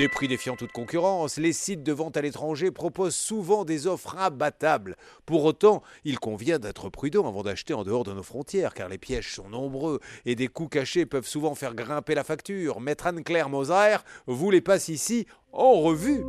Des prix défiant toute concurrence, les sites de vente à l'étranger proposent souvent des offres imbattables. Pour autant, il convient d'être prudent avant d'acheter en dehors de nos frontières, car les pièges sont nombreux et des coûts cachés peuvent souvent faire grimper la facture. Maître Anne-Claire Moser vous les passe ici en revue.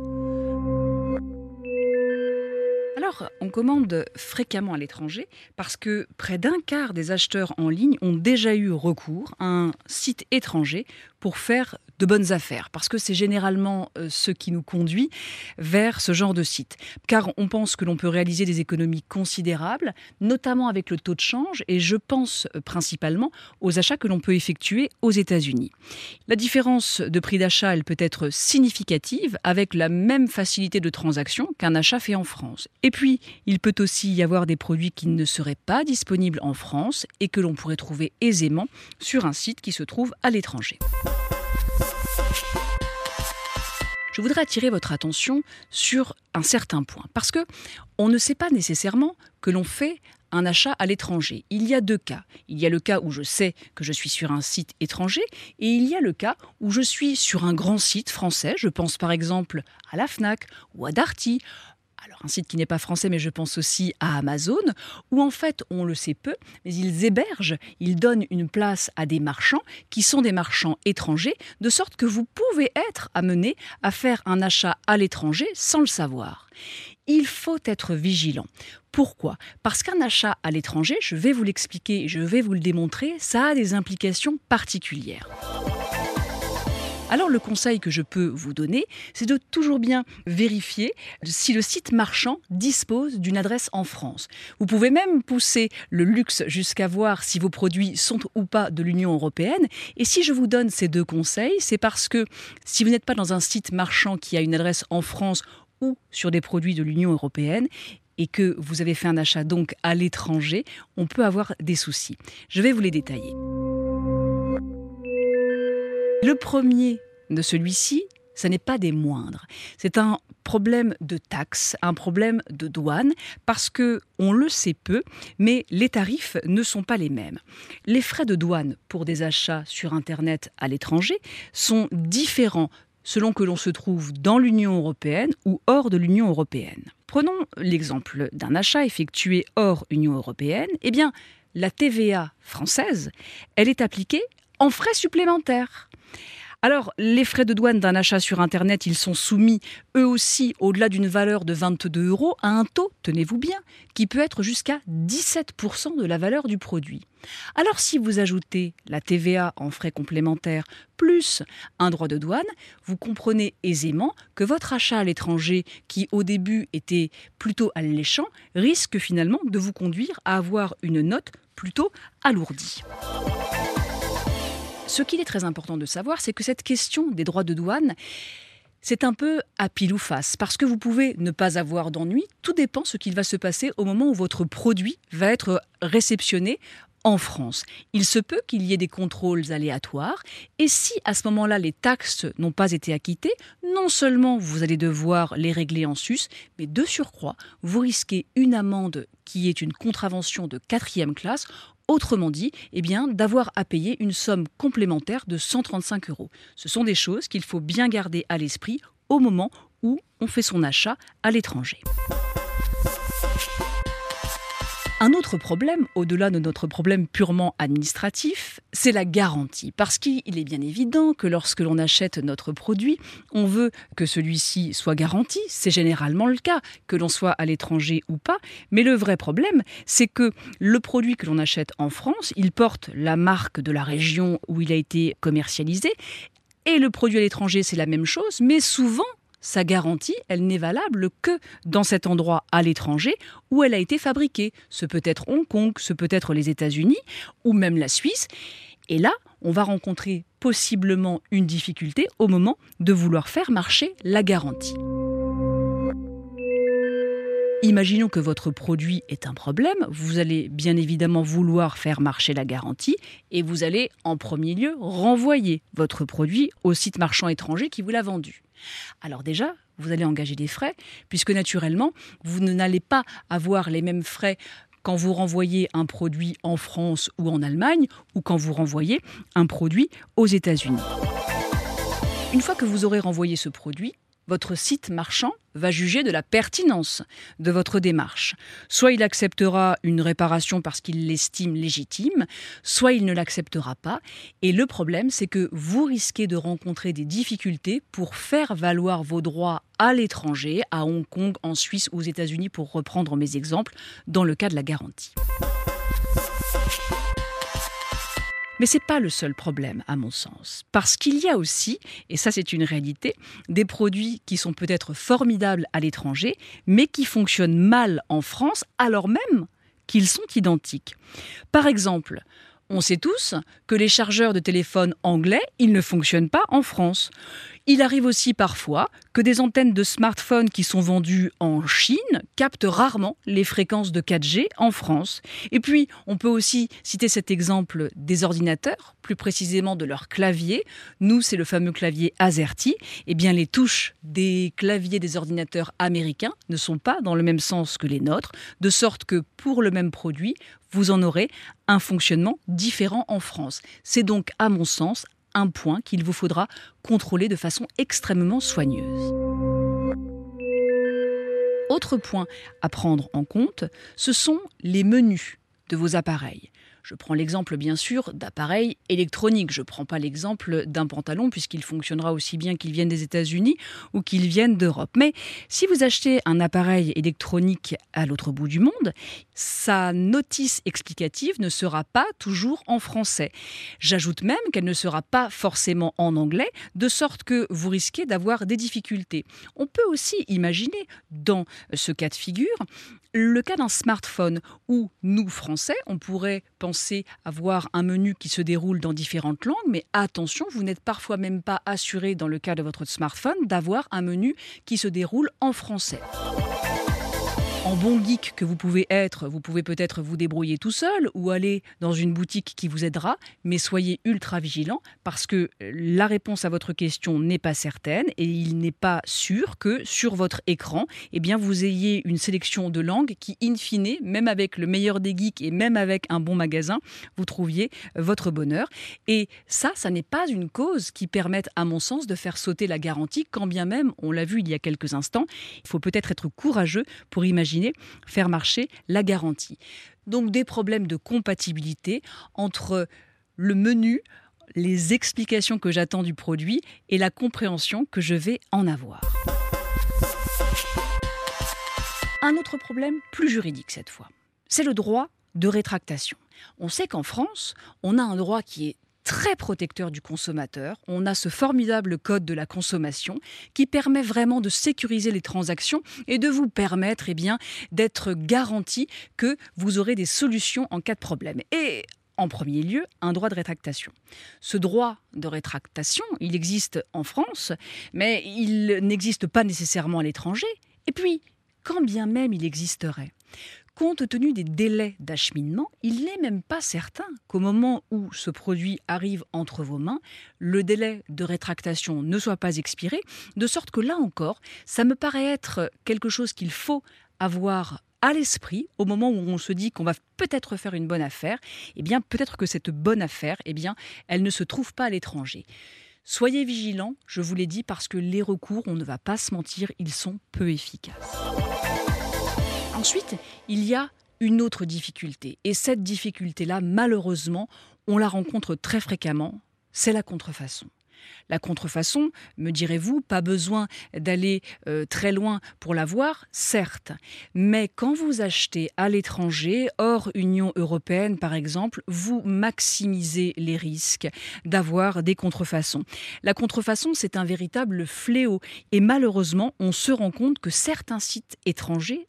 Alors, on commande fréquemment à l'étranger parce que près d'un quart des acheteurs en ligne ont déjà eu recours à un site étranger pour faire de bonnes affaires, parce que c'est généralement euh, ce qui nous conduit vers ce genre de site. Car on pense que l'on peut réaliser des économies considérables, notamment avec le taux de change, et je pense euh, principalement aux achats que l'on peut effectuer aux États-Unis. La différence de prix d'achat, elle peut être significative avec la même facilité de transaction qu'un achat fait en France. Et puis, il peut aussi y avoir des produits qui ne seraient pas disponibles en France et que l'on pourrait trouver aisément sur un site qui se trouve à l'étranger. Je voudrais attirer votre attention sur un certain point. Parce que on ne sait pas nécessairement que l'on fait un achat à l'étranger. Il y a deux cas. Il y a le cas où je sais que je suis sur un site étranger et il y a le cas où je suis sur un grand site français. Je pense par exemple à la FNAC ou à Darty alors un site qui n'est pas français, mais je pense aussi à Amazon, où en fait on le sait peu, mais ils hébergent, ils donnent une place à des marchands qui sont des marchands étrangers, de sorte que vous pouvez être amené à faire un achat à l'étranger sans le savoir. Il faut être vigilant. Pourquoi? Parce qu'un achat à l'étranger, je vais vous l'expliquer, je vais vous le démontrer, ça a des implications particulières. Alors le conseil que je peux vous donner, c'est de toujours bien vérifier si le site marchand dispose d'une adresse en France. Vous pouvez même pousser le luxe jusqu'à voir si vos produits sont ou pas de l'Union européenne. Et si je vous donne ces deux conseils, c'est parce que si vous n'êtes pas dans un site marchand qui a une adresse en France ou sur des produits de l'Union européenne, et que vous avez fait un achat donc à l'étranger, on peut avoir des soucis. Je vais vous les détailler. Le premier de celui-ci, ce n'est pas des moindres. C'est un problème de taxes, un problème de douane, parce que on le sait peu, mais les tarifs ne sont pas les mêmes. Les frais de douane pour des achats sur Internet à l'étranger sont différents selon que l'on se trouve dans l'Union européenne ou hors de l'Union européenne. Prenons l'exemple d'un achat effectué hors Union européenne. Eh bien, la TVA française, elle est appliquée en frais supplémentaires. Alors, les frais de douane d'un achat sur Internet, ils sont soumis, eux aussi, au-delà d'une valeur de 22 euros, à un taux, tenez-vous bien, qui peut être jusqu'à 17% de la valeur du produit. Alors, si vous ajoutez la TVA en frais complémentaires plus un droit de douane, vous comprenez aisément que votre achat à l'étranger, qui au début était plutôt alléchant, risque finalement de vous conduire à avoir une note plutôt alourdie. Ce qu'il est très important de savoir, c'est que cette question des droits de douane, c'est un peu à pile ou face, parce que vous pouvez ne pas avoir d'ennui, tout dépend ce qu'il va se passer au moment où votre produit va être réceptionné en France. Il se peut qu'il y ait des contrôles aléatoires et si à ce moment-là les taxes n'ont pas été acquittées, non seulement vous allez devoir les régler en sus, mais de surcroît, vous risquez une amende qui est une contravention de quatrième classe Autrement dit, eh bien, d'avoir à payer une somme complémentaire de 135 euros. Ce sont des choses qu'il faut bien garder à l'esprit au moment où on fait son achat à l'étranger. Un autre problème, au-delà de notre problème purement administratif, c'est la garantie. Parce qu'il est bien évident que lorsque l'on achète notre produit, on veut que celui-ci soit garanti. C'est généralement le cas, que l'on soit à l'étranger ou pas. Mais le vrai problème, c'est que le produit que l'on achète en France, il porte la marque de la région où il a été commercialisé. Et le produit à l'étranger, c'est la même chose, mais souvent, sa garantie, elle n'est valable que dans cet endroit à l'étranger où elle a été fabriquée. Ce peut être Hong Kong, ce peut être les États-Unis ou même la Suisse. Et là, on va rencontrer possiblement une difficulté au moment de vouloir faire marcher la garantie. Imaginons que votre produit est un problème, vous allez bien évidemment vouloir faire marcher la garantie et vous allez en premier lieu renvoyer votre produit au site marchand étranger qui vous l'a vendu. Alors déjà, vous allez engager des frais puisque naturellement, vous n'allez pas avoir les mêmes frais quand vous renvoyez un produit en France ou en Allemagne ou quand vous renvoyez un produit aux États-Unis. Une fois que vous aurez renvoyé ce produit, votre site marchand va juger de la pertinence de votre démarche. Soit il acceptera une réparation parce qu'il l'estime légitime, soit il ne l'acceptera pas. Et le problème, c'est que vous risquez de rencontrer des difficultés pour faire valoir vos droits à l'étranger, à Hong Kong, en Suisse, aux États-Unis, pour reprendre mes exemples, dans le cas de la garantie. Mais ce n'est pas le seul problème, à mon sens. Parce qu'il y a aussi, et ça c'est une réalité, des produits qui sont peut-être formidables à l'étranger, mais qui fonctionnent mal en France, alors même qu'ils sont identiques. Par exemple, on sait tous que les chargeurs de téléphone anglais, ils ne fonctionnent pas en France. Il arrive aussi parfois que des antennes de smartphones qui sont vendues en Chine captent rarement les fréquences de 4G en France. Et puis, on peut aussi citer cet exemple des ordinateurs, plus précisément de leur clavier. Nous, c'est le fameux clavier AZERTY. Eh bien, les touches des claviers des ordinateurs américains ne sont pas dans le même sens que les nôtres, de sorte que pour le même produit, vous en aurez un fonctionnement différent en France. C'est donc, à mon sens, un point qu'il vous faudra contrôler de façon extrêmement soigneuse. Autre point à prendre en compte, ce sont les menus de vos appareils. Je prends l'exemple bien sûr d'appareils électroniques. Je ne prends pas l'exemple d'un pantalon puisqu'il fonctionnera aussi bien qu'il vienne des États-Unis ou qu'il vienne d'Europe. Mais si vous achetez un appareil électronique à l'autre bout du monde, sa notice explicative ne sera pas toujours en français. J'ajoute même qu'elle ne sera pas forcément en anglais, de sorte que vous risquez d'avoir des difficultés. On peut aussi imaginer dans ce cas de figure le cas d'un smartphone où nous, Français, on pourrait penser avoir un menu qui se déroule dans différentes langues, mais attention, vous n'êtes parfois même pas assuré, dans le cas de votre smartphone, d'avoir un menu qui se déroule en français. En bon geek que vous pouvez être, vous pouvez peut-être vous débrouiller tout seul ou aller dans une boutique qui vous aidera, mais soyez ultra vigilant parce que la réponse à votre question n'est pas certaine et il n'est pas sûr que sur votre écran, eh bien vous ayez une sélection de langues qui in fine, même avec le meilleur des geeks et même avec un bon magasin, vous trouviez votre bonheur. Et ça ça n'est pas une cause qui permette à mon sens de faire sauter la garantie quand bien même, on l'a vu il y a quelques instants, il faut peut-être être courageux pour imaginer faire marcher la garantie. Donc des problèmes de compatibilité entre le menu, les explications que j'attends du produit et la compréhension que je vais en avoir. Un autre problème plus juridique cette fois, c'est le droit de rétractation. On sait qu'en France, on a un droit qui est très protecteur du consommateur. On a ce formidable code de la consommation qui permet vraiment de sécuriser les transactions et de vous permettre eh d'être garanti que vous aurez des solutions en cas de problème. Et en premier lieu, un droit de rétractation. Ce droit de rétractation, il existe en France, mais il n'existe pas nécessairement à l'étranger. Et puis, quand bien même il existerait, Compte tenu des délais d'acheminement, il n'est même pas certain qu'au moment où ce produit arrive entre vos mains, le délai de rétractation ne soit pas expiré, de sorte que là encore, ça me paraît être quelque chose qu'il faut avoir à l'esprit au moment où on se dit qu'on va peut-être faire une bonne affaire, eh bien peut-être que cette bonne affaire, eh bien elle ne se trouve pas à l'étranger. Soyez vigilants, je vous l'ai dit, parce que les recours, on ne va pas se mentir, ils sont peu efficaces. Ensuite, il y a une autre difficulté. Et cette difficulté-là, malheureusement, on la rencontre très fréquemment, c'est la contrefaçon. La contrefaçon, me direz-vous, pas besoin d'aller euh, très loin pour la voir, certes. Mais quand vous achetez à l'étranger, hors Union européenne par exemple, vous maximisez les risques d'avoir des contrefaçons. La contrefaçon, c'est un véritable fléau. Et malheureusement, on se rend compte que certains sites étrangers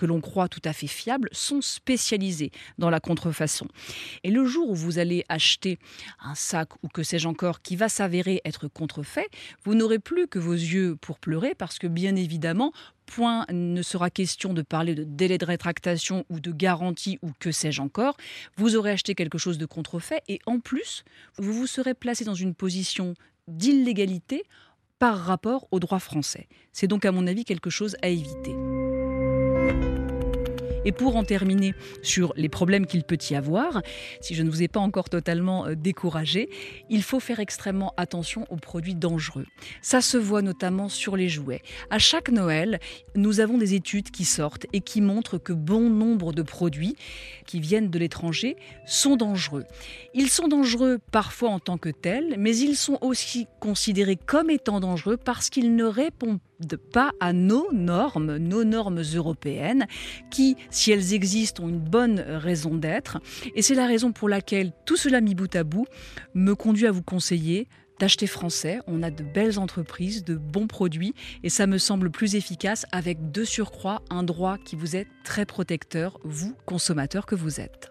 que l'on croit tout à fait fiables sont spécialisés dans la contrefaçon. Et le jour où vous allez acheter un sac ou que sais-je encore qui va s'avérer être contrefait, vous n'aurez plus que vos yeux pour pleurer parce que bien évidemment, point ne sera question de parler de délai de rétractation ou de garantie ou que sais-je encore. Vous aurez acheté quelque chose de contrefait et en plus, vous vous serez placé dans une position d'illégalité par rapport au droit français. C'est donc à mon avis quelque chose à éviter. Et pour en terminer sur les problèmes qu'il peut y avoir, si je ne vous ai pas encore totalement euh, découragé, il faut faire extrêmement attention aux produits dangereux. Ça se voit notamment sur les jouets. À chaque Noël, nous avons des études qui sortent et qui montrent que bon nombre de produits qui viennent de l'étranger sont dangereux. Ils sont dangereux parfois en tant que tels, mais ils sont aussi considérés comme étant dangereux parce qu'ils ne répondent pas à nos normes, nos normes européennes, qui, si elles existent, ont une bonne raison d'être. Et c'est la raison pour laquelle tout cela mis bout à bout me conduit à vous conseiller d'acheter français. On a de belles entreprises, de bons produits, et ça me semble plus efficace avec de surcroît un droit qui vous est très protecteur, vous, consommateur que vous êtes.